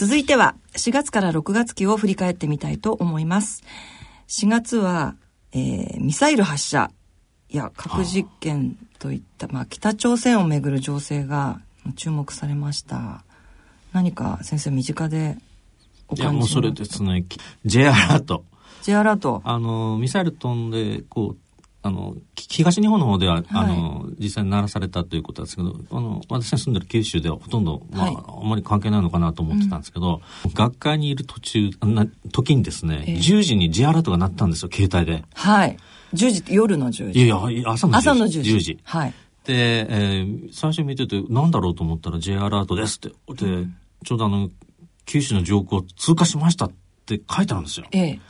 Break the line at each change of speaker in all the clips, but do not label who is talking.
続いては4月から6月期を振り返ってみたいと思います。4月は、えー、ミサイル発射や核実験といった、まあ、北朝鮮をめぐる情勢が注目されました。何か先生身近でお感じ
いや、もうそれですね、J アラート。
J アラート。
あの、ミサイル飛んで、こう、あの、き東日本の方では、あの、実際に鳴らされたということですけど、あの、私が住んでる九州ではほとんど、まあ、
はい
あんまり関係ないのかなと思ってたんですけど、学会にいる途中、な時にですね、
ええ
10時に J アラートが鳴ったんですよ、携帯で。
はい。10時って夜の10時。
いやいや、朝の10時。
朝の10時。
10時。
はい。
で、えー最初見てて、なんだろうと思ったら J アラートですって。で、ちょうどあの、九州の上空を通過しましたって書いてあるんですよ。
ええ。
で、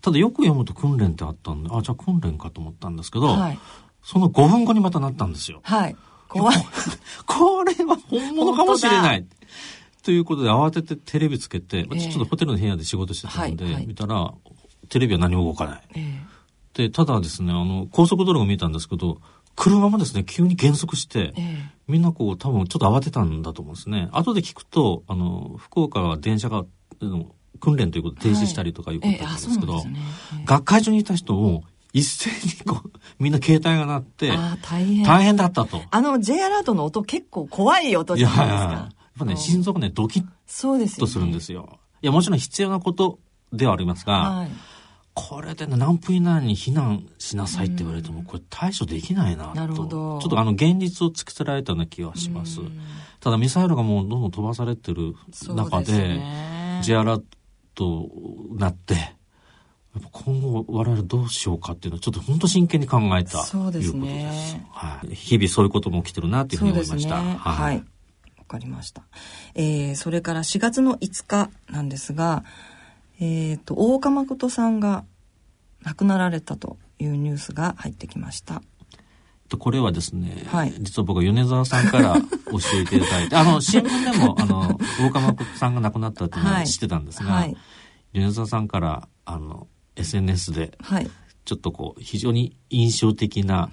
ただよく読むと訓練ってあったんで、あ、じゃあ訓練かと思ったんですけど、
はい。
その5分後にまたなったんですよ。
はい。怖い。
これは本物かもしれない。ということで慌ててテレビつけて、私ちょっとホテルの部屋で仕事してたので、
はいはい
見たら、テレビは何も動かない。
え
で、ただですね、あの、高速道路が見えたんですけど、車もですね、急に減速して、
ええ
みんなこう、多分ちょっと慌てたんだと思うんですね。後で聞くと、あの、福岡は電車が、訓練ということで停止したりとかいうことだ
ええ、あ、
ったんですけど、
そうなんですね。ええ
学会場にいた人も、一斉にこう、みんな携帯が鳴って、
大変。
大変だったと。
あの J アラートの音結構怖い音
いや
じゃないですか？
やっぱね、
うん
心臓がね、ドキッ
そうですよ、ね。
とするんですよ。いや、もちろん必要なことではありますが、
はい。
これでね、何分以内に避難しなさいって言われても、これ対処できないなと。
なるほど
ちょっとあの、現実を突きつけられたような気はします
うん。
ただ、ミサイルがもうどんどん飛ばされてる中で、
ね
J アラートなって、やっぱ今後我々どうしようかっていうのをちょっと本当真剣に考えた
そうですね
いうことです。はい。日々そういうことも起きてるなっていうふうに思いました。
ね。はい。わかりました。えー、それから4月の5日なんですが、えっ、と、大岡誠さんが亡くなられたというニュースが入ってきました。
とこれはですね、
はい
実は僕は米沢さんから 教えていただいて、あの、新聞でも、あの、大川誠さんが亡くなったっていうの
は
はい知ってたんですが、
はい。
米沢さんから、あの、SNS で、
はい。
ちょっとこう、非常に印象的な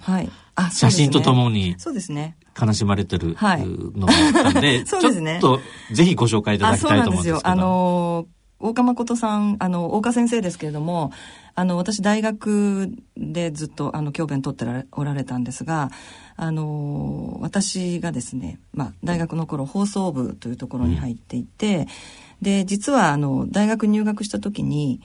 写真ととも
に。
に
そうですね。
悲しまれてる
はい
のがあったんで、
そうですね
ちょっとぜひご紹介いただ
あ、
きたいと思うんですけど。
あの、大岡誠さん、あの、大岡先生ですけれども、あの、私大学でずっと、あの、教鞭取ってられおられたんですが、あの、私がですね、まあ、大学の頃放送部というところに入っていて、で、実は、あの、大学入学した時に、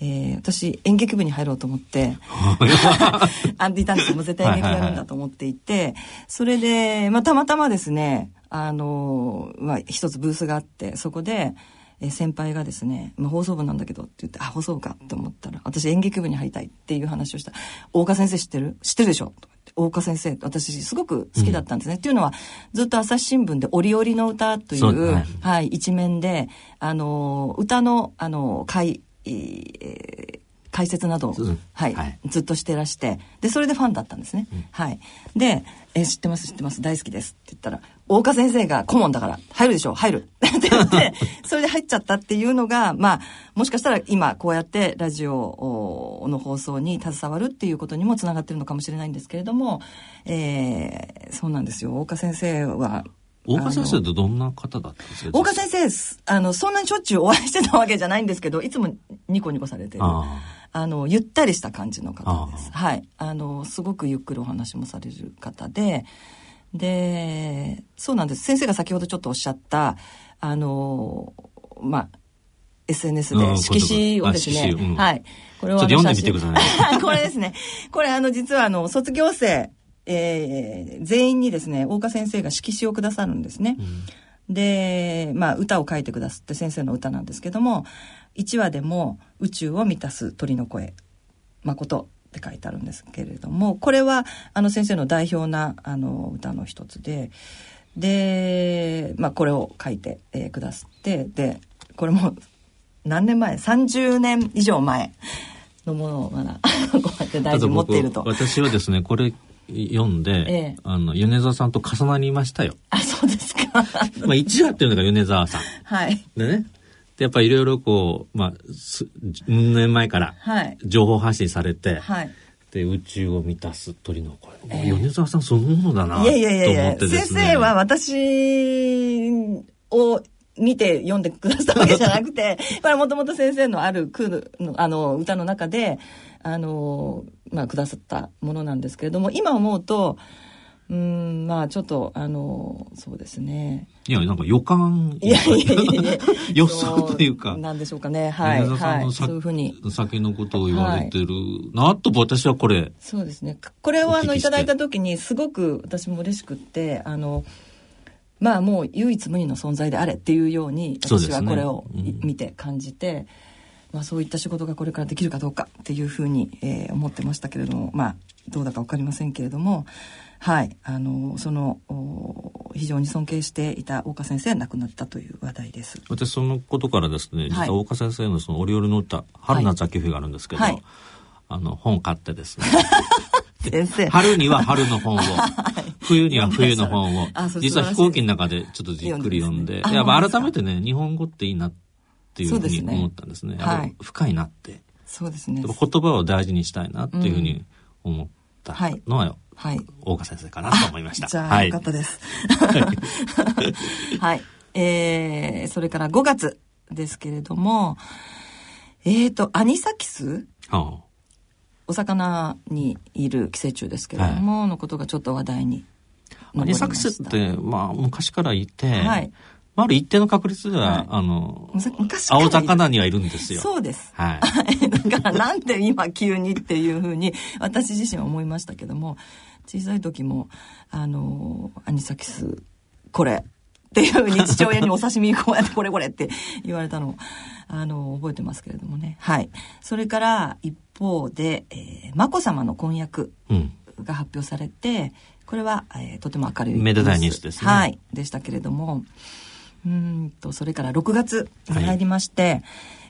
えー私演劇部に入ろうと思って あんでいたんですよもう絶対演劇やるんだと思っていて、それで、まあ、たまたまですねあの、まあ、一つブースがあってそこで、えー先輩がですね、まあ、放送部なんだけどって言って、あ、放送部かって思ったら、私演劇部に入りたいっていう話をした。大岡先生知ってる？知ってるでしょ？とか大岡先生、私すごく好きだったんですね。っていうのは、ずっと朝日新聞で折々の歌という、
はい
はい、一面で、あの、歌の、あの、解、えー解説などはい、
はい
ずっとしてらして、で、それでファンだったんですね。はい。で、え、知ってます、知ってます、大好きですって言ったら、大岡先生が顧問だから、入るでしょ、入る。って言って、それで入っちゃったっていうのが、まあ、もしかしたら今、こうやってラジオの放送に携わるっていうことにもつながってるのかもしれないんですけれども、えーそうなんですよ。大岡先生は、
大川先生ってどんな方だったんですか？
大岡先生す、あの、そんなにしょっちゅうお会いしてたわけじゃないんですけど、いつもニコニコされてる。
あ
あの、ゆったりした感じの方です。
あ
はい。あの、すごくゆっくりお話もされる方で、で、そうなんです。先生が先ほどちょっとおっしゃった、あの、まあ、SNS で
うん
色紙をですね、
うん
はい。これ
ちょっと読んでみてくだ
さい。これですね。これあの、実はあの、卒業生、えー全員にですね、大岡先生が色紙をくださるんですね。で、まあ、歌を書いてくださって先生の歌なんですけども、1話でも宇宙を満たす鳥の声、誠って書いてあるんですけれども、これは、あの先生の代表な、あの、歌の一つで、で、まあ、これを書いて、えーくださって、で、これも、何年前 ?30 年以上前のものをまだ、こうやって大事に持っていると
私はですね、これ読んで、
ええ
あの、米沢さんと重なりましたよ。
あ、そうですか。
まあ、一話っていうのが米沢さん。
はい。
でね。で、やっぱりいろいろこう、まあ、す年前から
はい。
情報発信されて、
はい。
で、宇宙を満たす鳥の声。
ええ
米沢さんそのものだな、と思
いやいやいやいや
ってね。
先生は私を見て読んでくださったわけじゃなくて、これはもともと先生のある句の、あの、歌の中で、あの、まあ、くださったものなんですけれども、今思うと、うん、まあ、ちょっと、あの、そうですね。
いや、なんか予感。
いやいやいやいや
予想というか
そなんでしょうかね。はい。
さ
はい。
んのさ
そういうふうに。
先のことを言われてるなと、私はこれ。
そうですね。これをあの、いただいた時に、すごく私も嬉しくって、あの、まあもう唯一無二の存在であれっていうように、私はこれをい
うん
見て感じて、まあそういった仕事がこれからできるかどうかっていうふうに、えー思ってましたけれども、まあどうだかわかりませんけれども、はい、あの、その、お非常に尊敬していた大岡先生が亡くなったという話題です。
私そのことからですね、実
はい。
は大岡先生のそのオリオルの歌、春夏秋冬があるんですけど、
はい。
あの、本買ってですね、
先生。
春には春の本を、冬には冬の本を。実は飛行機の中でちょっとじっくり読んで、
でねあ
やっぱ改めてね、日本語っていいなっていうふうに思ったんですね。
はい。
やっぱ深いなって。
そうですね。
言葉を大事にしたいなっていうふうに思ったのは、
はい。
大岡先生かなと思いました。
じゃあ、
はい
よかったです。はい。えー、それから5月ですけれども、えーと、アニサキス？
は
お魚にいる寄生虫ですけれども、のことがちょっと話題に
あアニサキス
上
って、まあ、昔からいて、
はい
まあ、ある一定の確率では、
はい
あの、青魚にはいるんですよ。
そうです。
はい。
だからなんで今急にっていうふうに私自身は思いましたけども小さい時もあのアニサキスこれっていうふうに 父親にお刺身こうやってこれこれって言われたのをあの覚えてますけれどもね。はい。それから一方で、えー、眞子さまの婚約
うん。
が発表されてこれは、えーとても明るい
めでたいニュースですね。
はい。でしたけれども。うーんとそれから6月に入りまして、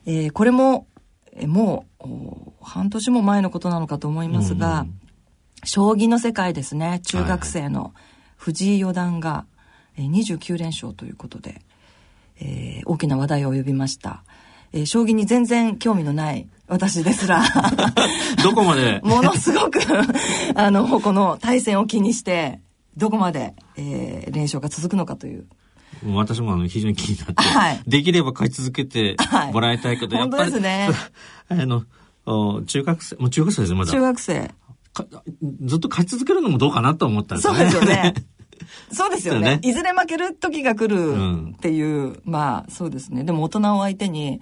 えーこれもえーもうお半年も前のことなのかと思いますが、
うん
将棋の世界ですね。中学生の藤井四段が、えー29連勝ということで、えー大きな話題を呼びました、えー将棋に全然興味のない私ですら。
どこまで、
ものすごくあのこの対戦を気にしてどこまで、えー連勝が続くのかという。
私もあの非常に気になって、
はい。
できれば勝ち続けてもらいたいけど、
はい
やっぱり、
本当ですね。
あの、お中学生、もう中学生ですよ、まだ。
中。学生。
かずっと勝ち続けるのもどうかなと思ったんですよね。
そうですよね。そうですよね。いずれ負ける時が来
うん
るっていう、まあそうですね。でも大人を相手に、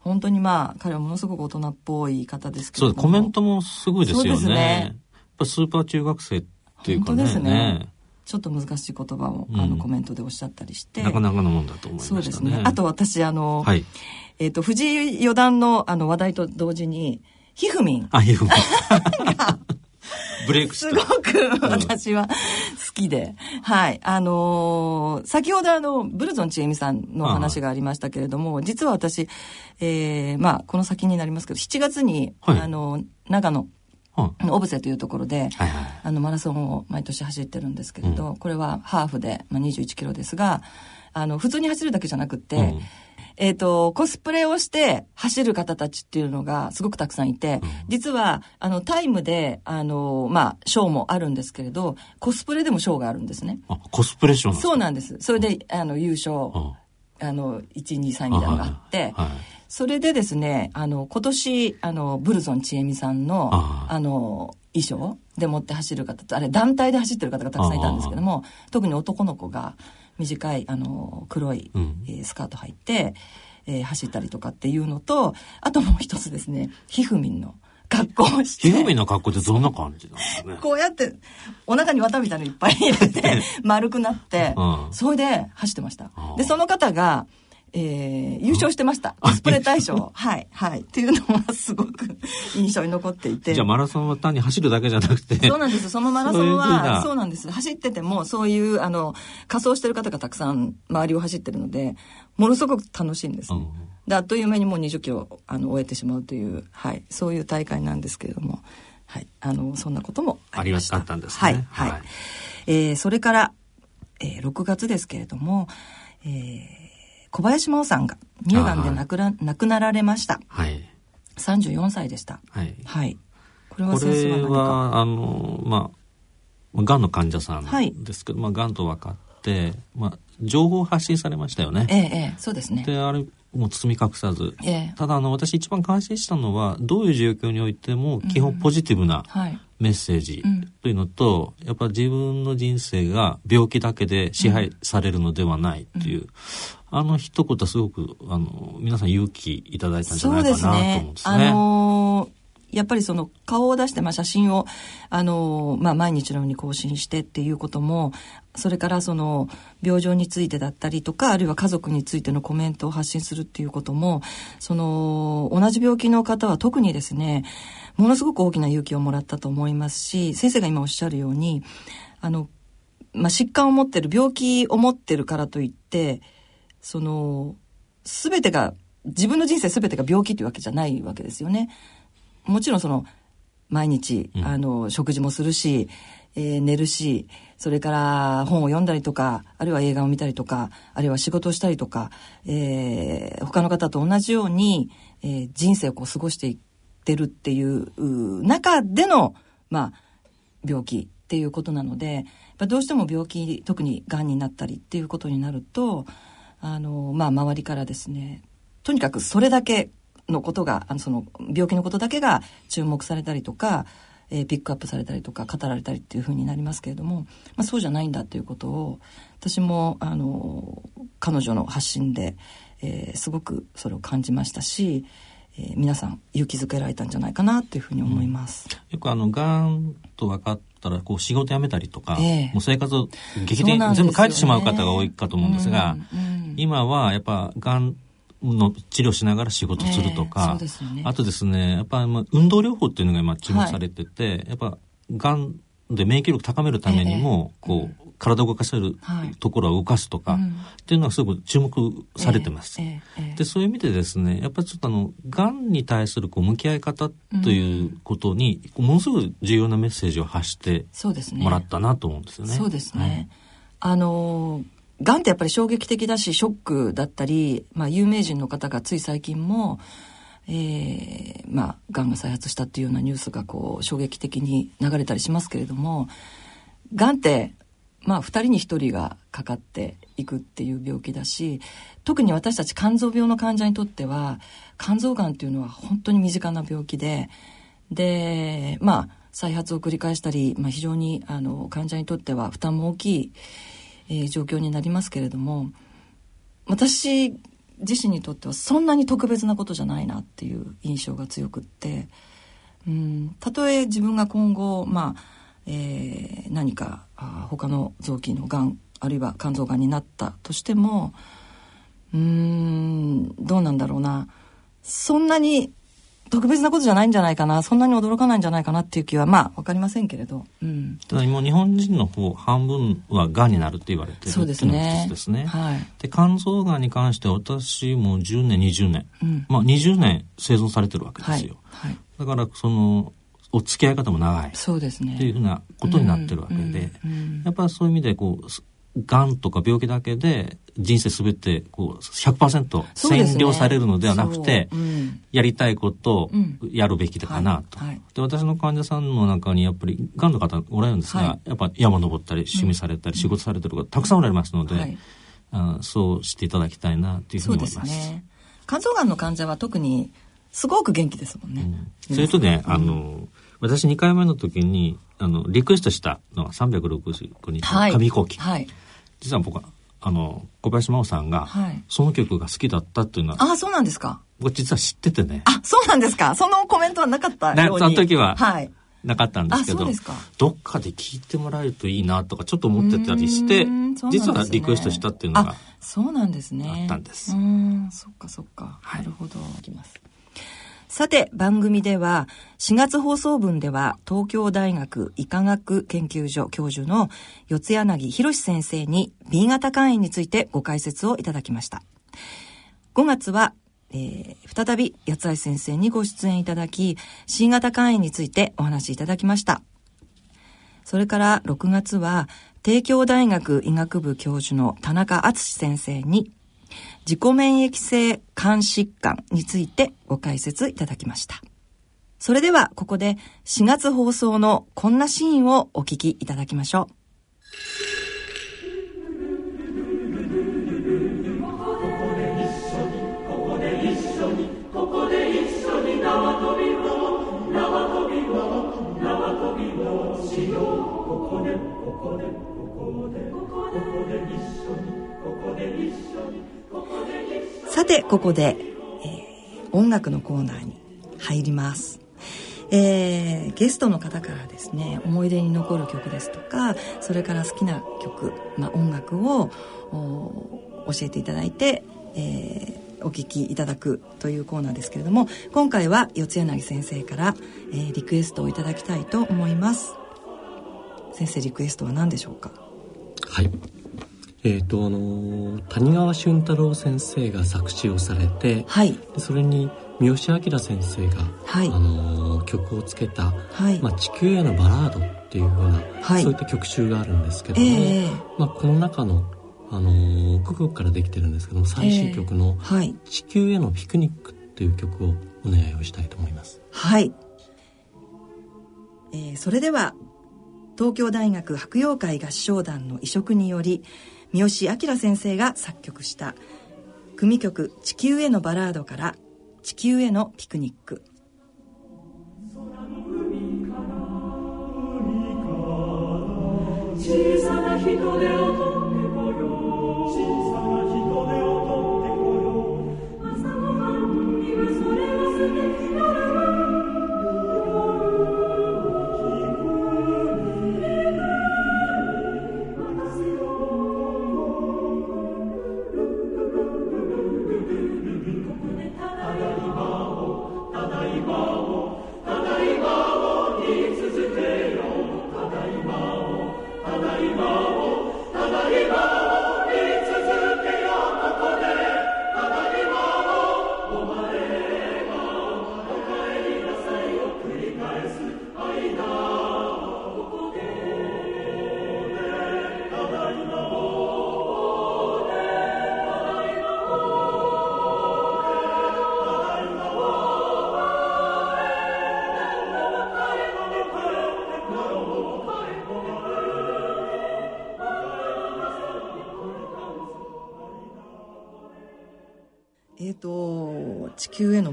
本当にまあ彼はものすごく大人っぽい方ですけ
そう。コメントもすごいですよね。
そうですね
やっぱスーパー中学生っていうかね。
本当ですねちょっと難しい言葉を、あ
うん
のコメントでおっしゃったりして。
なかなかのもんだと思いましたね。
そうですね。あと私、あの、
はい。
えっ、と、藤井四段のあの話題と同時に、ひふみん。
あ、いいよ。ブレイクし
す
た。
ごく私は好きで。はい。あのー先ほどあの、ブルゾンちえみさんの話がありましたけれども、実は私、えーまあ、この先になりますけど、7月に、
はい
あの、長野、
うん
オブセというところで、
はいはい。
あの、マラソンを毎年走ってるんですけれど、これはハーフで、まあ、21キロですが、あの、普通に走るだけじゃなくて、
うん
えっ、と、コスプレをして走る方たちっていうのがすごくたくさんいて、実は、あの、タイムで、あの、まあ、ショーもあるんですけれど、コスプレでもショーがあるんですね。
あ、コスプレッション
そうなんです。それで、あの、優勝、
うん
あの、1、2、3みたいなのがあって、
はい。
それでですね、あの、今年、あの、ブルゾンちえみさんの、
あ
あの、衣装で持って走る方と、あれ、団体で走ってる方がたくさんいたんですけども、特に男の子が短い、あの、黒い、スカート履いて、えー走ったりとかっていうのと、あともう一つですね、ひふみんの格好をして。
ひふみんの格好ってどんな感じなんですかね？
こうやって、お腹に綿みたいなのいっぱい入れて、丸くなって
うん、
それで走ってました
あ。
で、その方が、えー優勝してました。コスプレ大賞。はい、はい。っていうのがすごく印象に残っていて。
じゃあマラソンは単に走るだけじゃなくて。
そうなんです。そのマラソンは、そうなんです。走ってても、そういう、あの、仮装してる方がたくさん周りを走ってるので、ものすごく楽しいんですね。
うん
で、あっという間にもう20キロ、あの、終えてしまうという、はい、そういう大会なんですけれども、はい、あの、そんなこともありました。
ありましたあったんですね
はい、はい。
はい
えーそれから、えー6月ですけれども、えー小林真央さんが乳がんで亡くな亡くなられました。
はい。
34歳でした。
はい。
はい。これは
これ
先生は何か？
は、あの、まあ、がんの患者さ
はい
んですけど、まあ、がんと分かっって、まあ、情報発信されましたよね。
ええ、ええ、そうですね。
で、あれ、もう包み隠さず。
ええ、
ただ、あの、私一番感心したのは、どういう状況においても、基本ポジティブな
はい。
メッセージ
うん
というのと、やっぱ自分の人生が病気だけで支配されるのではないっていう、あの一言はすごく、あの、皆さん勇気いただいたんじゃないかなと思うん
ね
で。すね。
あのーやっぱりその顔を出して、まあ、写真を、あのまあ、毎日のように更新してっていうことも、それからその病状についてだったりとか、あるいは家族についてのコメントを発信するっていうことも、その同じ病気の方は特にですね、ものすごく大きな勇気をもらったと思いますし、先生が今おっしゃるように、あの、まあ、疾患を持ってる、病気を持ってるからといって、その、すべてが、自分の人生すべてが病気っていうわけじゃないわけですよね。もちろんその、毎日、
うん
あの、食事もするし、えー寝るし、それから本を読んだりとか、あるいは映画を見たりとか、あるいは仕事をしたりとか、えー他の方と同じように、えー人生をこう過ごしていってるっていうう中での、まあ、病気っていうことなので、どうしても病気、特に癌になったりっていうことになると、あの、まあ、周りからですね、とにかくそれだけのことが、あの、その、病気のことだけが注目されたりとか、えーピックアップされたりとか、語られたりっていうふうになりますけれども、まあ、そうじゃないんだということを、私も、あの、彼女の発信で、えーすごくそれを感じましたし、えー皆さん勇気づけられたんじゃないかなっていうふうに思います。
よくあの、がんと分かったら、こう、仕事辞めたりとか、
ええ。
もう生活を劇的に全部変えてしまう方が多いかと思うんですが、
うんうん
今はやっぱ、がんの治療しながら仕事するとか
う、ですよね。
あとですね、やっぱ、まあ、運動療法っていうのが今注目されてて、やっぱ、がんで免疫力高めるためにも、こう、体を動かせる
はい
ところは動かすとか、
うん
っていうのはすごく注目されてます。で、そういう意味でですね、やっぱりちょっとあの、癌に対するこう向き合い方ということに、ものすごく重要なメッセージを発して。もらったなと思うんですよね。
そうですね。あの、がんってやっぱり衝撃的だし、ショックだったり、まあ、有名人の方がつい最近も、えーまあ、がんが再発したっていうようなニュースがこう、衝撃的に流れたりしますけれども、がんって、まあ、二人に一人がかかっていくっていう病気だし、特に私たち肝臓病の患者にとっては、肝臓がんっていうのは本当に身近な病気で、で、まあ、再発を繰り返したり、まあ、非常にあの患者にとっては負担も大きい、えー状況になりますけれども私自身にとってはそんなに特別なことじゃないなっていう印象が強くってうんたとえ自分が今後、まあえー何かあー他の臓器のがんあるいは肝臓がんになったとしてもうーんどうなんだろうな。そんなに特別なことじゃないんじゃないかな。そんなに驚かないんじゃないかなっていう気はまあわかりませんけれど、うん、
ただ今日本人の方半分は癌になるって言われてる
そうですね。
ですね。
はい。
で、肝臓癌に関しては私も10年、20年、
うん。
まあ20年生存されてるわけで
はい。
すよ。
はい。
だからその、お付き合い方も長い。
そうですね。
っていうふうなことになってるわけで、
うんうん
やっぱりそういう意味でこうすがんとか病気だけで人生すべてこう100%
そうですね。
占領されるのではなくて、
そう。うん。
やりたいことを
うん。
やるべきだかなと、
はい。はい。
で私の患者さんの中にやっぱりがんの方おられるんですが、
はい。
やっぱ山登ったり趣味されたり、仕事されてる方たくさんおられますので、
はい。
あそうしていただきたいなというふうに思います。
すね。肝臓がんの患者は特にすごく元気ですもんね、
それとね、あの、私2回目の時に、あの、リクエストしたのは365日
はい。
の紙飛行機。
はい。
実は僕は、あの、小林真央さんが、
はい。
その曲が好きだったっていうのは、
ああそうなんですか。
僕実は知っててね、
あそうなんですか。そのコメントはなかった
ね
ように。
その時は
はい。
なかったんですけど、
すか。
どっかで聞いてもらえるといいなとかちょっと思ってたりして
うーんそうなんです
実
ね
はリクエストしたっていうのが
あそうなんですね。
あったんです。
うーんそっかそっか、なるほど。いきますさて番組では4月放送分では東京大学医科学研究所教授の四谷柳博先生に B 型肝炎についてご解説をいただきました。5月は、えー再び八橋先生にご出演いただき C 型肝炎についてお話しいただきました。それから6月は、帝京大学医学部教授の田中敦先生に、自己免疫性肝疾患についてご解説いただきました。それではここで4月放送のこんなシーンをお聞きいただきましょう。ここでここでここでここで一緒にここで一緒にさてここで、えー、音楽のコーナーに入ります。えー、ゲストの方からですね思い出に残る曲ですとかそれから好きな曲、まあ、音楽を教えていただいて、えー、お聴きいただくというコーナーですけれども今回は四柳先生から、えー、リクエストをいただきたいと思います。先生リクエストは何でしょうか？
はい。えーとあの谷川俊太郎先生が作詞をされて、
はい、
それに三好明先生が、はい、あの曲をつけた、はい、まあ、地球へのバラードっていうような、はい、そういった曲集があるんですけども、えー、まあ、この中のあの5曲からできてるんですけども最終曲の「地球へのピクニック」っていう曲をお願いをしたいと思います。
はい、えー、それでは東京大学白洋会合唱団の移植により三好明先生が作曲した組曲「地球へのバラード」から「地球へのピクニック」小さな人で音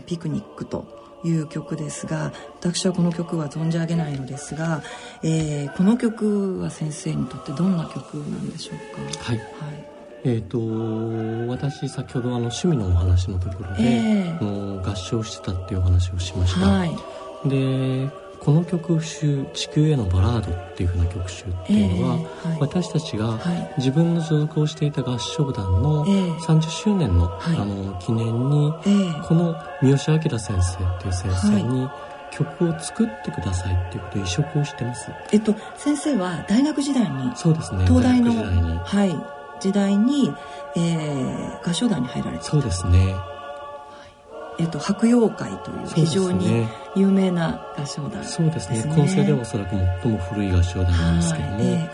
ピクニックという曲ですが私はこの曲は存じ上げないのですが、えー、この曲は先生にとってどんな曲なんでしょう
か？はい、はい、えーと、私先ほどあの趣味のお話のところで、えー、合唱してたっていうお話をしました、はい、でこの曲集「地球へのバラード」っていうふうな曲集っていうのは、えーはい、私たちが自分の所属をしていた合唱団の30周年の,、あの記念に、えー、この三好明先生っていう先生に、曲を作ってくださいっていうことで移植をしてます。
えっと先生は大学時代に
そうですね。
東大の時代に。はい。時代に、えー、合唱団に入られて
そうですね。
えっと、白洋会という非常に有名な合唱団
そうですね。構成ではおそらく最も古い合唱団なんですけども、え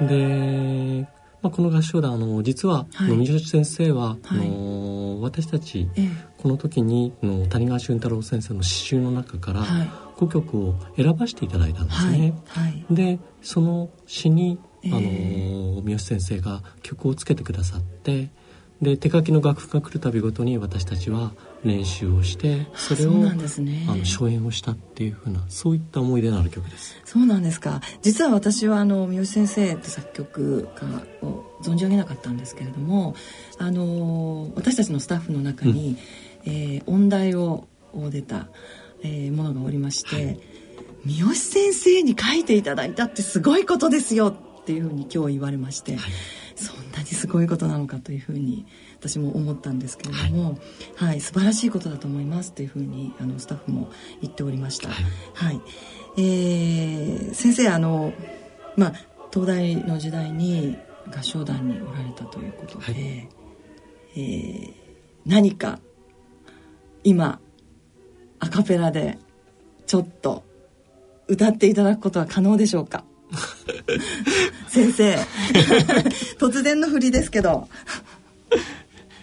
えで、まあ、この合唱団あの実は、はい、三好先生は、はい、あの私たち、えこの時にの谷川俊太郎先生の詩集の中から、はい、5曲を選ばせていただいたんですね。でその詩にあの、三好先生が曲をつけてくださってで手書きの楽譜が来るたびごとに私たちは練習をしてそれを、ね、あの初演をしたっていうふうなそういった思い出のある曲です。
そうなんですか。実は私はあの三好先生って作曲家を存じ上げなかったんですけれどもあの私たちのスタッフの中に、うん、えー、音大を出た、えー、ものがおりまして、はい、三好先生に書いていただいたってすごいことですよっていうふうに今日言われまして、はい、そんなにすごいことなのかというふうに私も思ったんですけれども、はい、はい、素晴らしいことだと思いますというふうにあのスタッフも言っておりました。はい、はい、えー、先生あのまあ東大の時代に合唱団におられたということで、はい、えー、何か今アカペラでちょっと歌っていただくことは可能でしょうか？先生 突然の振りですけど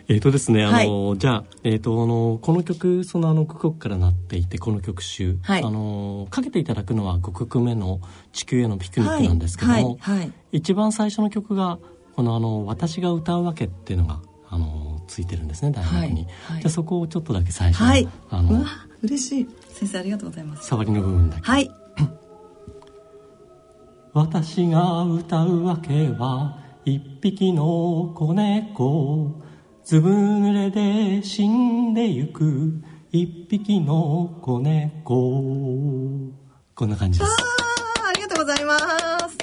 えっ、ー、とですね、あの、はい、じゃあ、えっ、ー、と、あの、この曲、そのあの5曲からなっていて、この曲集、はい、あの、かけていただくのは5曲目の地球へのピクニックなんですけども、はい、一番最初の曲が、このあの、私が歌うわけっていうのが、あの、ついてるんですね、大学に。じゃそこをちょっとだけ最初
はい。あの、うわ、嬉しい。先生ありがとうございます。
触りの部分だけ。
はい。
私が歌うわけは一匹の子猫。ずぶ濡れで死んでゆく一匹の子猫。こんな感じです。
あありがとうございます。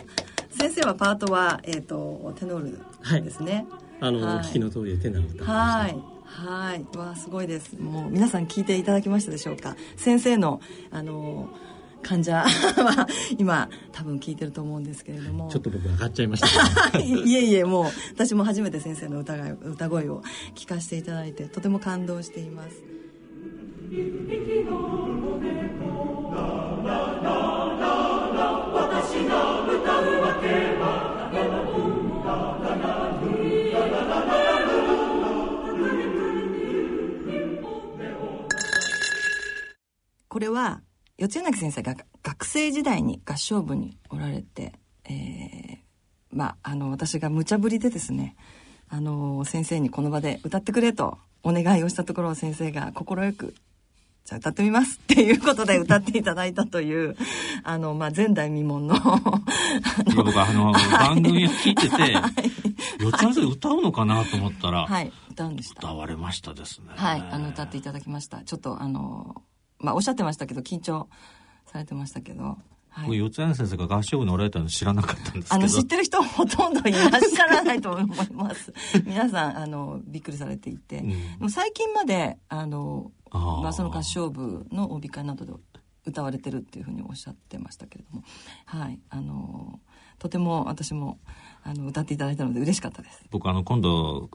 先生はパートは、えーと、テノールですね、
はい、あの、はい、聞きの通りでテノールはい。
はい。わすごいです。もう皆さん聞いていただきましたでしょうか？先生のあの患者は 今多分聞いてると思うんですけれども。
ちょっと僕上がっちゃいました、
ね、いえいえもう私も初めて先生の歌が歌声を聞かせていただいてとても感動しています。これは四柳先生が学生時代に合唱部におられて、えー、まあ、あの、私が無茶ぶりでですね、あの、先生にこの場で歌ってくれとお願いをしたところを先生が快く、じゃあ歌ってみますっていうことで歌っていただいたという、あの、まあ、前代未聞の
いや、僕あの、番組を聞いてて、はい、四つ先生歌うのかなと思ったら、
はい、歌うんでした。
歌われましたですね。
はい、あの、歌っていただきました。ちょっとあの、まあ、おっしゃってましたけど、緊張されてましたけど。
はい、四谷先生が合唱部におられたの知らなかったんです
あの、知ってる人ほとんどいらっしゃらないと思います。皆さん、あの、びっくりされていて。うん、でも最近まで、あの、あまあ、その合唱部の帯会などで歌われてるっていうふうにおっしゃってましたけれども。はい。あの、とても私も、あの歌っていただいたので嬉しかったです。
僕あの今度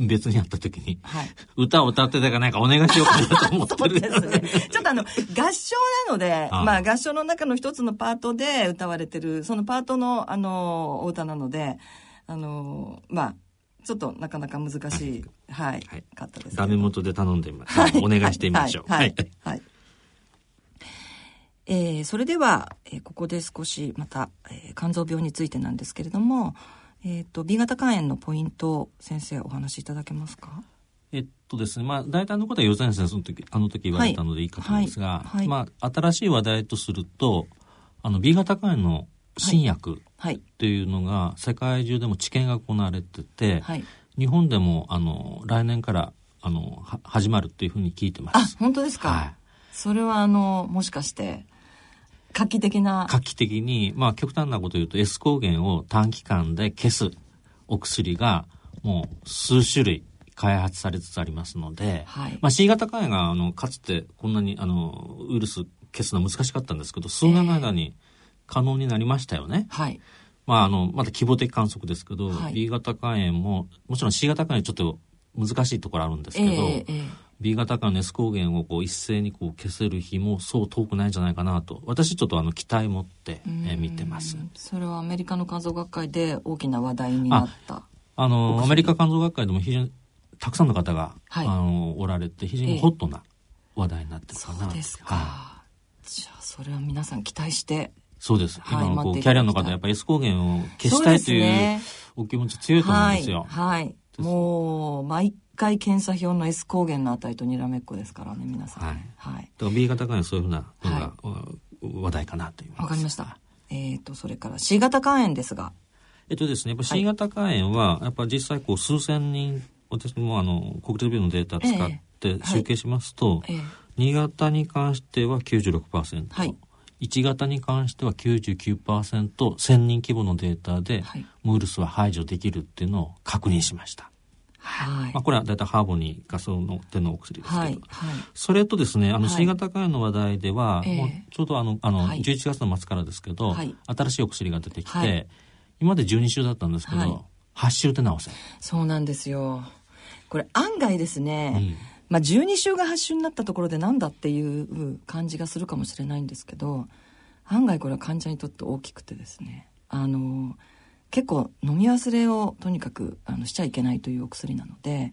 別に会った時に、はい、歌を歌ってたかなんかお願いしようかなと思ってる。
そうですね。ちょっとあの合唱なので、あまあ合唱の中の一つのパートで歌われてるそのパートのあのお歌なので、あのまあ。ちょっとなかなか難しい、はい、はい、かったです。
ダメ元で頼んでみます。はい、お願いしてみましょう。
はい。はい。はいえー、それでは、えー、ここで少しまた、えー、肝臓病についてなんですけれども、えっ、ー、と B 型肝炎のポイントを先生お話しいただけますか？
えっとですね、まあ、大体のことは余前先生の時、あの時言われたのでいいかと思うんですが、はいはいはい、まあ、新しい話題とすると、あの、B 型肝炎の新薬っていうのが世界中でも治験が行われてて、日本でも、あの、来年から、あの、始まるっていうふうに聞いてます。
あ、本当ですか、はい、それは、あの、もしかして、画期的な。
画期的に、まあ極端なこと言うと S 抗原を短期間で消すお薬がもう数種類開発されつつありますので、はい、まあ C 型肝炎があのかつてこんなにあのウイルス消すのは難しかったんですけど、数年の間に可能になりましたよね。はい。まああの、まだ規模的観測ですけど、はい、B 型肝炎も、もちろん C 型肝炎ちょっと難しいところあるんですけど、えーえー B 型化の S 抗原をこう一斉にこう消せる日もそう遠くないんじゃないかなと。私ちょっとあの期待持ってえ見てます。
それはアメリカの肝臓学会で大きな話題になった。
あのアメリカ肝臓学会でも非常にたくさんの方が、はい、あのおられて非常にホットな話題になってるかな、
えー、そうですか、はい、じゃあそれは皆さん期待して。
そうです。はい、今こうキャリアの方やっぱり S 抗原を消したいというお気持ち強いと思うんですよ。
はい。はい、もう毎回検査表の S 抗原の値とにらめっこですからね皆さん。はい。はい、
だから B 型肝炎そういうふうなのが、はい、話題かなという
わかりました。えっ、ー、とそれから C 型肝炎ですが。
えっとですね、やっぱ C 型肝炎は、やっぱ実際こう数千人、私もあの国立病院のデータ使って集計しますと、えーはいえー、2型に関しては96%、はい、1型に関しては 99%1000 人規模のデータで、はいウイルスは排除できるっていうのを確認しました。はい。まあ、これは大体ハーボニーガソの手のお薬ですけど、はいはい、それとですねあの新型肝炎の話題では、もうちょうどあのあの、はい、11月の末からですけど、新しいお薬が出てきて、今まで12週だったんですけど、はい、8週手直せ
そうなんですよ。これ案外ですね、うん。まあ、12週が8週になったところでなんだっていう感じがするかもしれないんですけど案外これは患者にとって大きくてですねあの結構飲み忘れをとにかくあのしちゃいけないというお薬なので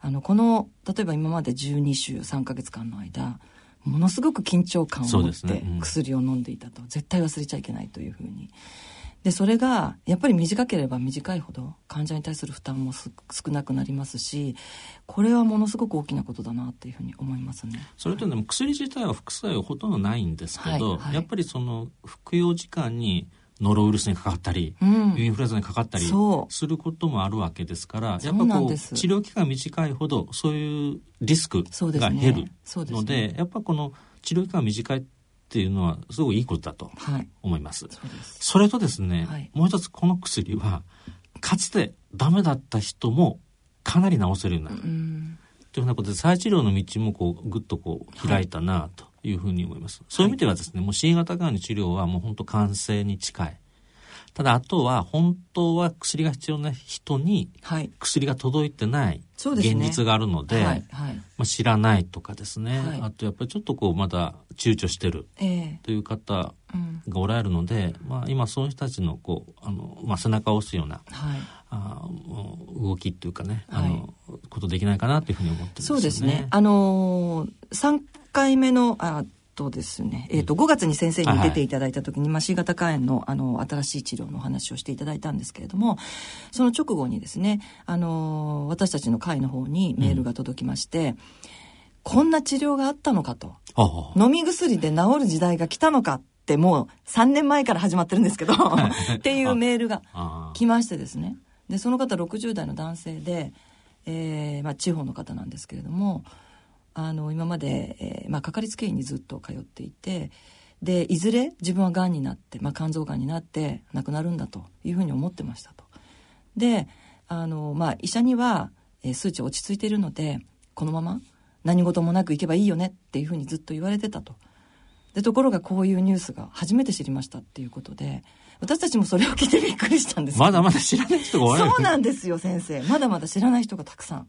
あのこの例えば今まで12週3ヶ月間の間ものすごく緊張感を持って薬を飲んでいたと、ねうん、絶対忘れちゃいけないというふうに。でそれがやっぱり短ければ短いほど患者に対する負担も少なくなりますしこれはものすごく大きなことだなっていうふうに思いますね。
それとでも薬自体は副作用ほとんどないんですけど、はいはい、やっぱりその服用時間にノロウイルスにかかったり、うん、インフルエンザにかかったりすることもあるわけですから、やっぱこう治療期間短いほどそういうリスクが減るので、ね。ね、やっぱこの治療期間短いっていうのはすごくいいことだと思います。はい、そそれとですね、はい、もう一つこの薬はかつてダメだった人もかなり治せるようになる。うんというふうなことで再治療の道もこうぐっとこう開いたなというふうに思います。そういう意味ではですね、もう C 型がんの治療はもう本当完成に近い。ただあとは本当は薬が必要な人に薬が届いてない現実があるので、まあ、知らないとかですね、はい、あとやっぱりちょっとこうまだ躊躇してるという方がおられるので、えーうん、まあ、今そういう人たちのこうあの、まあ、背中を押すような、はい、あ動きっていうかね、あのことできないかなというふうに思ってね、
そうですね。あのー、3回目のあとですね、えっ、ー、と、5月に先生に出ていただいた時に、まあ、C 型肝炎の、あの、新しい治療のお話をしていただいたんですけれども、その直後にですね、あの、私たちの会の方にメールが届きまして、うん、こんな治療があったのかと。飲み薬で治る時代が来たのかってもう3年前から始まってるんですけどっていうメールが来ましてですね。で、その方60代の男性で、えー、まあ、地方の方なんですけれども、あの今まで、えーまあ、かかりつけ医にずっと通っていてでいずれ自分はがんになって、まあ、肝臓がんになって亡くなるんだというふうに思ってましたと。であの、まあ、医者には、えー、数値落ち着いているのでこのまま何事もなくいけばいいよねっていうふうにずっと言われてたと。でところがこういうニュースが初めて知りましたっていうことで私たちもそれを聞いてびっくりしたんです
まだまだ知らない人が多い
そうなんですよ先生。まだまだ知らない人がたくさん。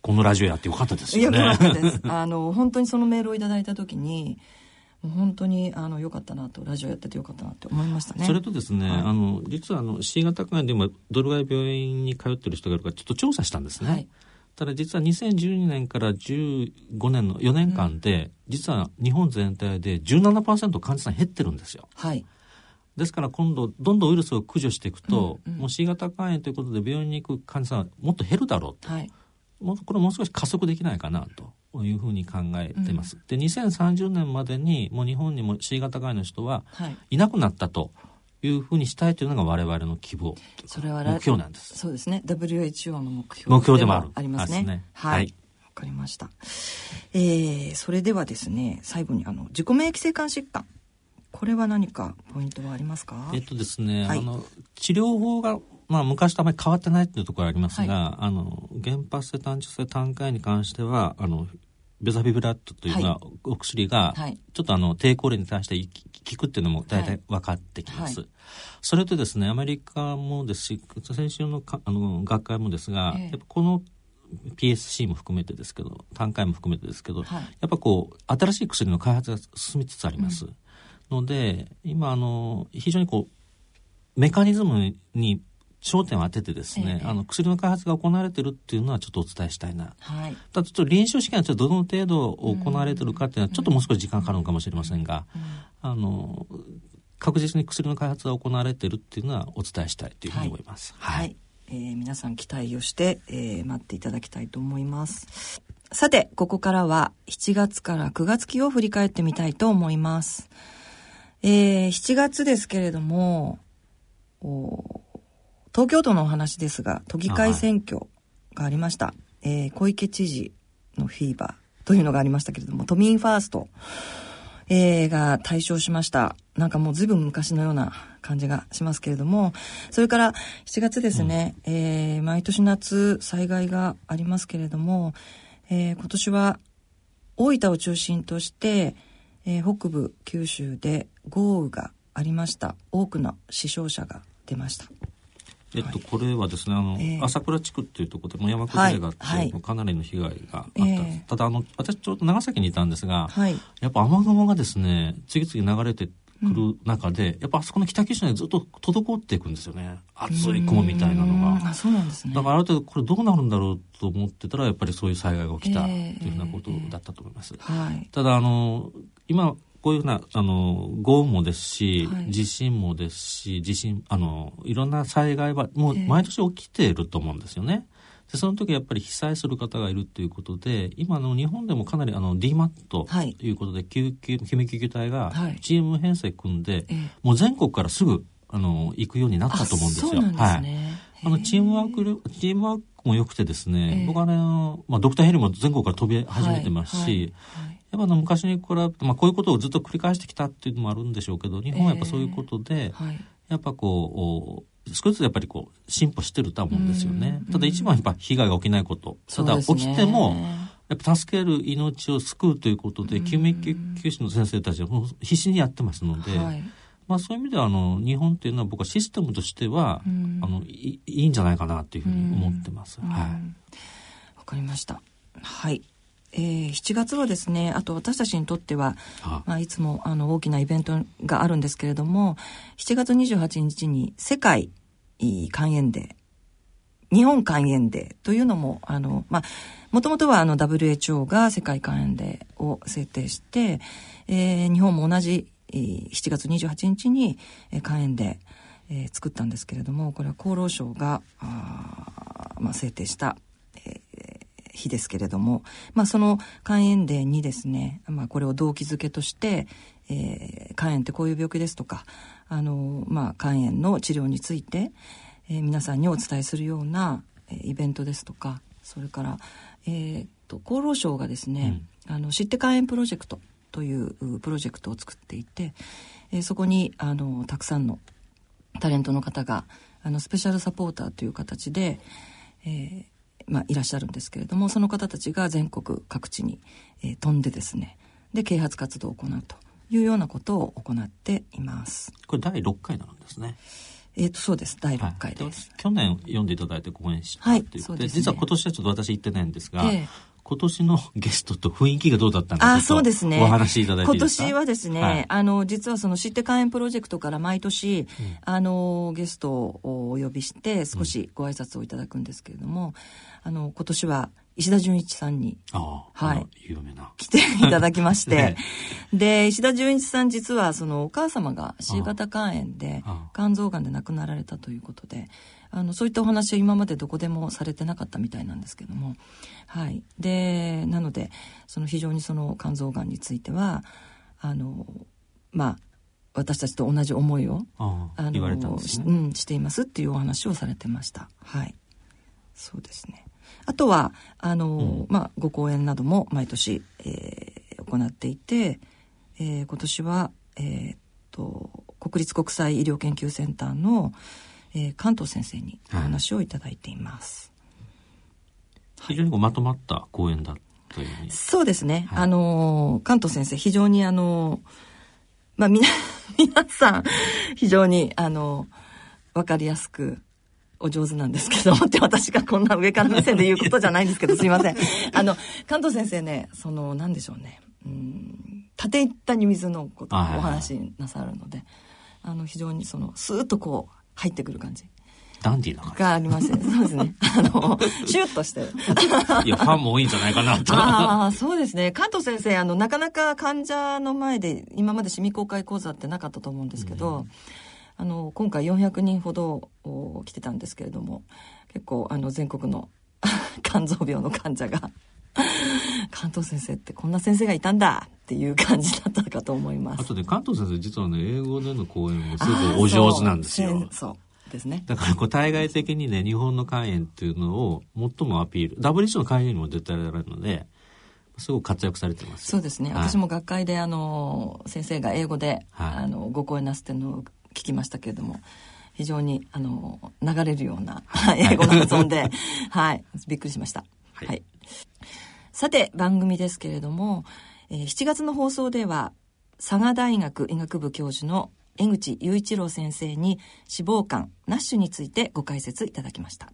このラジオやってよかったですよね。
よかったです。あの本当にそのメールをいただいた時にもう本当にあの良かったなとラジオやっててよかったなって思いましたね。
それとですね、はい、あの実はあの C 型肝炎でもどれぐらい病院に通ってる人がいるかちょっと調査したんですね、はい。ただ実は2012年から15年の4年間で、うん、実は日本全体で17%患者さん減ってるんですよ。はい。ですから今度どんどんウイルスを駆除していくと、うんうん、もう C 型肝炎ということで病院に行く患者さんはもっと減るだろうと、はい、もうこれもう少し加速できないかなというふうに考えてます。うん、で2030年までにもう日本にも C 型肝炎の人はいなくなったと。いうふうにしたいというのが我々の希望それは目標なんです。
そうですね。WHO の目標
目標でもある
ありますね。ねはい。わ、はい、かりました。えー、それではですね、最後にあの自己免疫性肝疾患これは何かポイントはありますか？
えっとですね、はい、あの治療法がまあ、昔とあまり変わってないっていうところありますが、はい、あの原発性単純性単価に関してはあのベザビブラッドという、まあ、お薬が、ちょっとあの抵抗例に対して効くっていうのも大体分かってきます。はい、それとですねアメリカもですし先週のかあの学会もですが、えー、やっぱこの PSC も含めてですけど単回も含めてですけど、はい、やっぱこう新しい薬の開発が進みつつあります。うんので今あの非常にこうメカニズムに焦点を当ててですね、えあの薬の開発が行われてるっていうのはちょっとお伝えしたいな。はい、ただちょっと臨床試験はちょっとどの程度行われてるかっていうのはちょっともう少し時間かかるのかもしれませんが、あの確実に薬の開発が行われてるっていうのはお伝えしたいというふうに思います。
はい、はい、えー、皆さん期待をして、えー、待っていただきたいと思います。さて、ここからは7月から9月期を振り返ってみたいと思います。えー、7月ですけれども、東京都のお話ですが、都議会選挙がありました。はい、えー、小池知事のフィーバーというのがありましたけれども、都民ファースト、えー、が対象しました。なんかもう随分昔のような感じがしますけれども、それから7月ですね、うん、えー、毎年夏災害がありますけれども、えー、今年は大分を中心として、えー、北部九州で豪雨がありました。多くの死傷者が出ました。
えっと、これはですね、あの、えー、朝倉地区っていうところでも山崩れがあって、はい、かなりの被害があった、えー、ただ、あの、私ちょうど長崎にいたんですが、はい、やっぱ雨雲がですね、次々流れてくる中で、うん、やっぱあそこの北九州にずっと滞っていくんですよね。熱い雲みたいなのが。
あ、そうなんですね。
だからある程度これどうなるんだろうと思ってたら、やっぱりそういう災害が起きたっていうふうなことだったと思います。えーはい、ただ、あの、今、こういうふうな、あの、豪雨もですし、はい、地震もですし、地震、あの、いろんな災害はもう毎年起きていると思うんですよね。でその時やっぱり被災する方がいるということで今の日本でもかなりあの DMAT ということで、救急救命救急隊がチーム編成組んで、はい、もう全国からすぐあの行くようになったと思うんですよ。
すね、はい。
あのチームワークチームワークも良くてですね、僕はね、まあ、ドクターヘリも全国から飛び始めてますし、はい。はいやっぱ昔に比べて、まあ、こういうことをずっと繰り返してきたっていうのもあるんでしょうけど日本はやっぱそういうことで、はい、やっぱこう少しずつやっぱりこう進歩してると思うんですよね。ただ一番やっぱ被害が起きないこと。ただ起きても、やっぱ助ける命を救うということで、救命救急士の先生たちはもう必死にやってますので、はい、まあそういう意味ではあの日本っていうのは僕はシステムとしては、あのいいいんじゃないかなというふうに思ってます。はい。
わかりました。はい。えー、7月はですねあと私たちにとってはまあ、いつもあの大きなイベントがあるんですけれども7月28日に世界肝炎デー日本肝炎デーというのもあのまあもともとはあの WHO が世界肝炎デーを制定して、えー、日本も同じ7月28日に肝炎デー、えー、作ったんですけれどもこれは厚労省があ、まあ、制定した、えー、日ですけれども、まあ、その肝炎デーにですね、まあ、これを動機づけとして、えー、肝炎ってこういう病気ですとかあの、まあ、肝炎の治療について、えー、皆さんにお伝えするような、えー、イベントですとかそれから、えーと、厚労省がですね、うん、あの知って肝炎プロジェクトというプロジェクトを作っていて、えー、そこにあのたくさんのタレントの方があのスペシャルサポーターという形で、えーまあ、いらっしゃるんですけれどもその方たちが全国各地に、えー、飛んでですねで啓発活動を行うというようなことを行っています。
これ第6回なんですね。
えっ、とそうです。第6回です、
はい、去年読んでいただいて講演したということで,、はい、実は今年はちょっと私行ってないんですが、え今年のゲストと雰囲気がどうだったのかあそうですね。お話いただいて
今年はですね、はい、あの実はその知って肝炎プロジェクトから毎年、うん、あのゲストをお呼びして少しご挨拶をいただくんですけれども、うん、あの今年は石田純一さんに、
はい、有名な。
来ていただきまして、ね、で石田純一さん実はそのお母様が C 型肝炎で肝臓がんで亡くなられたということであのそういったお話は今までどこでもされてなかったみたいなんですけども、はい、でなのでその非常にその肝臓がんについてはあのまあ私たちと同じ思いを
あの、ね、
し,、うん、していますっていうお話をされてました。はい、そうですね。あとはあの、うん、まあ、ご講演なども毎年、えー、行っていて、えー、今年は、えー、っと国立国際医療研究センターの、えー、関東先生にお話をいただいています。
はい、非常にまとまった講演だという
そうですね。はい、あの関東先生非常にあのまあみな 皆さん非常にあのわかりやすくお上手なんですけど、って私がこんな上から目線で言うことじゃないんですけど、すいません。あの、関東先生ね、その、なんでしょうね。うん、縦行ったに水のことをお話しなさるので、あの、非常にその、スーッとこう、入ってくる感じ。
ダンディーな感
じ。がありますね。そうですね。あの、シュッとしてる。
いや、ファンも多いんじゃないかなと。
ああ、そうですね。関東先生、あの、なかなか患者の前で、今までシミ公開講座ってなかったと思うんですけど、うんあの今回400人ほど来てたんですけれども結構あの全国の 肝臓病の患者が 関東先生ってこんな先生がいたんだっていう感じだったかと思います。
あとね、関東先生実はね、英語での講演もすごくお上手なんですよ。
そうですね。
だからこう対外的にね、日本の肝炎っていうのを最もアピール。WHO の肝炎にも出てられるので、すごく活躍されてます。
そうですね。はい、私も学会であの先生が英語で、はい、あのご講演なすってるのを聞きましたけれども非常にあの流れるような 英語の発音で、はい、びっくりしました。はい、はい、さて番組ですけれども、えー、7月の放送では佐賀大学医学部教授の江口雄一郎先生に脂肪肝ナッシュについてご解説いただきました。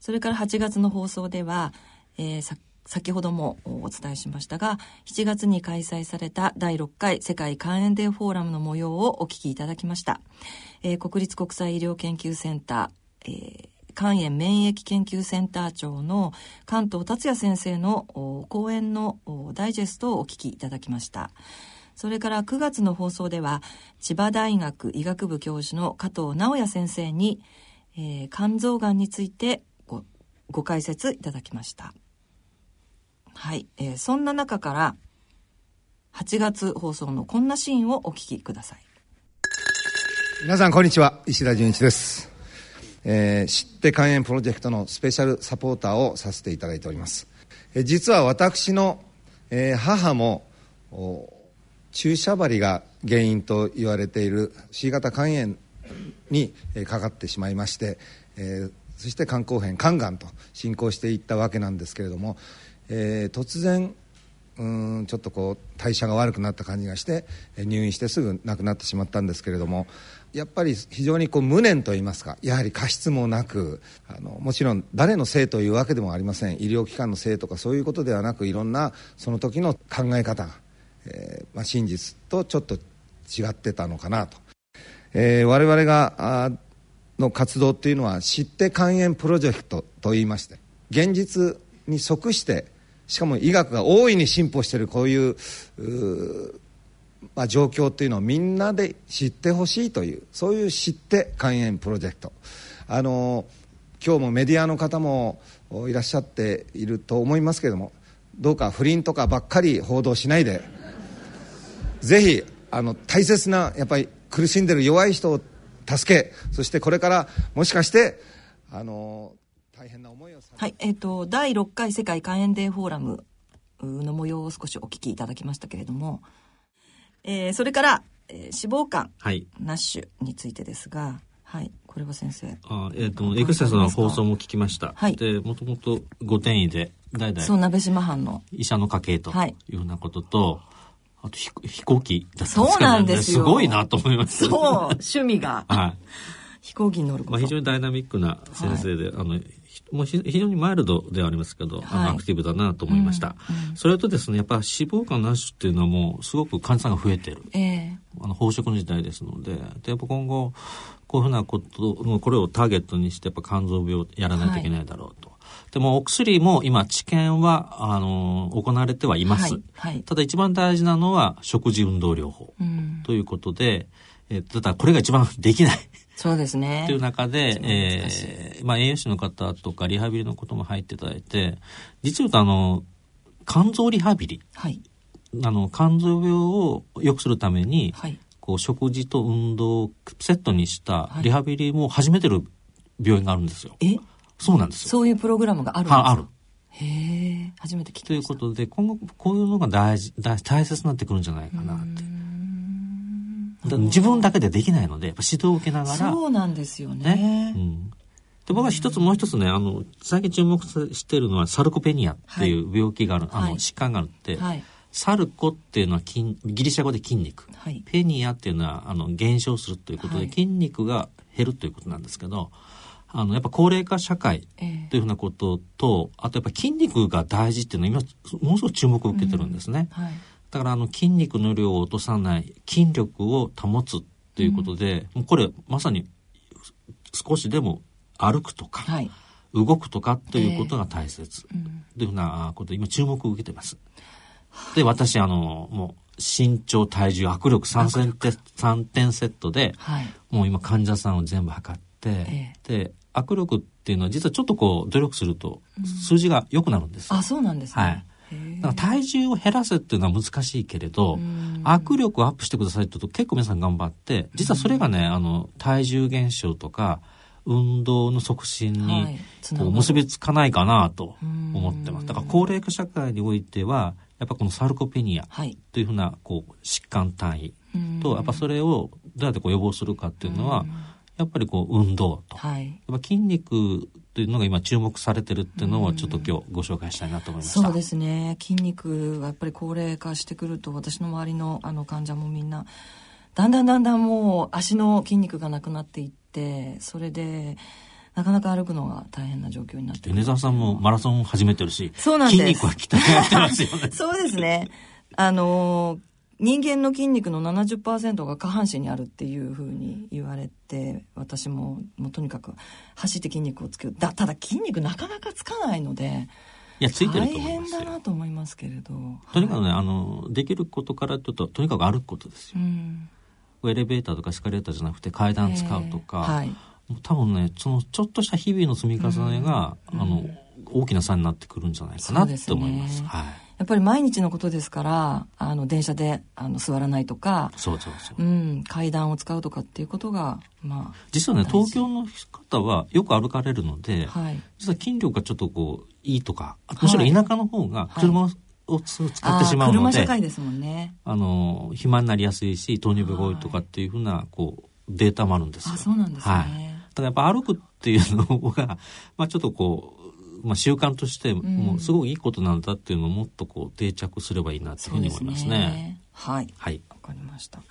それから8月の放送では、えー、先ほどもお伝えしましたが7月に開催された第6回世界肝炎デーフォーラムの模様をお聞きいただきました、えー、国立国際医療研究センター、えー肝炎免疫研究センター長の関東達也先生の講演のダイジェストをお聞きいただきました。それから9月の放送では千葉大学医学部教授の加藤直也先生に、えー、肝臓がんについてごご解説いただきました。はい、えー、そんな中から8月放送のこんなシーンをお聞きください。
皆さんこんにちは。石田純一です、えー、知って肝炎プロジェクトのスペシャルサポーターをさせていただいております、えー、実は私の、えー、母も注射針が原因と言われている C 型肝炎にかかってしまいまして、えー、そして肝硬変肝がんと進行していったわけなんですけれども、えー、突然うんちょっとこう代謝が悪くなった感じがして入院してすぐ亡くなってしまったんですけれどもやっぱり非常にこう無念といいますかやはり過失もなくあのもちろん誰のせいというわけでもありません。医療機関のせいとかそういうことではなくいろんなその時の考え方、えーまあ、真実とちょっと違ってたのかなと、えー、我々があの活動っていうのは知って肝炎プロジェクトといいまして現実に即してしかも医学が大いに進歩しているこういうまあ、状況というのをみんなで知ってほしいというそういう知って肝炎プロジェクト。あの今日もメディアの方もいらっしゃっていると思いますけれどもどうか不倫とかばっかり報道しないでぜひあの大切なやっぱり苦しんでる弱い人を助けそしてこれからもしかしてあの
はい、えっ、ー、と第6回世界肝炎デーフォーラムの模様を少しお聞きいただきましたけれども、えー、それから、えー、脂肪肝、はい、ナッシュについてですが、はい、これは先生。
あえっ、ー、と、エクセスの放送も聞きました。はい。で、もともと御殿医で、代々。
そう、鍋島藩の。
医者の家系というようなことと、はいあと飛行機だったんです
か、ね、そうなんです
よ。すごいなと思いました。
そう、趣味が。はい。飛行機に乗ること。
まあ非常にダイナミックな先生で、はい、あの、もう非常にマイルドではありますけど、はい、あのアクティブだなと思いました、うんうん、それとですねやっぱ脂肪肝なしっていうのはもうすごく患者さんが増えてる、えー、あの飽食の時代ですのででやっぱ今後こういうふうなことこれをターゲットにしてやっぱ肝臓病をやらないといけないだろうと。はい、でもお薬も今治験はあの行われてはいます、はいはい、ただ一番大事なのは食事運動療法ということで、うん、えただこれが一番できない
そうですね。
という中で、えー、まあ栄養士の方とかリハビリのことも入っていただいて、実はあの、肝臓リハビリ。はい。あの、肝臓病を良くするために、はい。こう、食事と運動をセットにしたリハビリも始めてる病院があるんですよ。
え？
そうなんですよ。
そういうプログラムがあるんですか？
ある。
へえ、初めて聞きました。
ということで、今後こういうのが大事、大大切になってくるんじゃないかなって。自分だけでできないので、指導を受けながら。
そうなんですよね。ね。うん、
で僕は一つもう一つね、あの、最近注目しているのはサルコペニアっていう病気がある、はい、あの、疾患があるって、はい、サルコっていうのは筋、ギリシャ語で筋肉。はい、ペニアっていうのは、あの、減少するということで、筋肉が減るということなんですけど、あの、やっぱ高齢化社会というふうなことと、えー、あとやっぱ筋肉が大事っていうのは今、ものすごく注目を受けてるんですね。うん。はいだからあの筋肉の量を落とさない筋力を保つということで、うん、もうこれまさに少しでも歩くとか、はい、動くとかということが大切、えー、というふうなこと今注目を受けてます。で私あのもう身長体重握力3点 ,3 点セットで、はい、もう今患者さんを全部測って、え。ー、で握力っていうのは実はちょっとこう努力すると数字が良くなるんです、
うん、あそうなんですね、はい
体重を減らすっていうのは難しいけれど、握力をアップしてくださいって言うと結構皆さん頑張って、実はそれがね、あの、体重減少とか、運動の促進にこう結びつかないかなと思ってます。だから高齢化社会においては、やっぱこのサルコペニアというふうなこう疾患単位と、やっぱそれをどうやってこう予防するかっていうのは、やっぱりこう運動と、はい、やっぱ筋肉というのが今注目されてるっていうのをちょっと今日ご紹介したいなと思いまし
た、そうですね。筋肉がやっぱり高齢化してくると私の周りのあの患者もみんなだんだんだんだんもう足の筋肉がなくなっていってそれでなかなか歩くのが大変な状況になって
米沢さんもマラソン始めてるし
そうなんです。
筋肉は鍛えられてますよね。
そうですね。あの人間の筋肉の70%が下半身にあるっていうふうに言われて私ももうとにかく走って筋肉をつけるだただ筋肉なかなかつかないので
いやついてると思
います大変だなと思いますけれど。
とにかくね、はい、あのできることからちょっととにかく歩くことですよ、うん、エレベーターとかエスカレーターじゃなくて階段使うとか、はい、多分ねそのちょっとした日々の積み重ねが、うん、あの大きな差になってくるんじゃないかなって思います。すね、はい
やっぱり毎日のことですからあの電車であの座らないとか
そうそうそう、う
ん、階段を使うとかっていうことが、まあ、
実はね東京の方はよく歩かれるので、はい、実は筋力がちょっとこういいとかむしろ田舎の方が車を使ってしまうので、車
社会ですもんね。
あの肥満になりやすいし糖尿病が多いとかっていうふうなこうデータもあるんですよ。あ
そうなんですね、はい、
だからやっぱ歩くっていうのが、まあ、ちょっとこうまあ、習慣としてもうすごくいいことなんだっていうのをもっとこう定着すればいいなというふうに思いますね。すね
はい。
はい。
わかりました。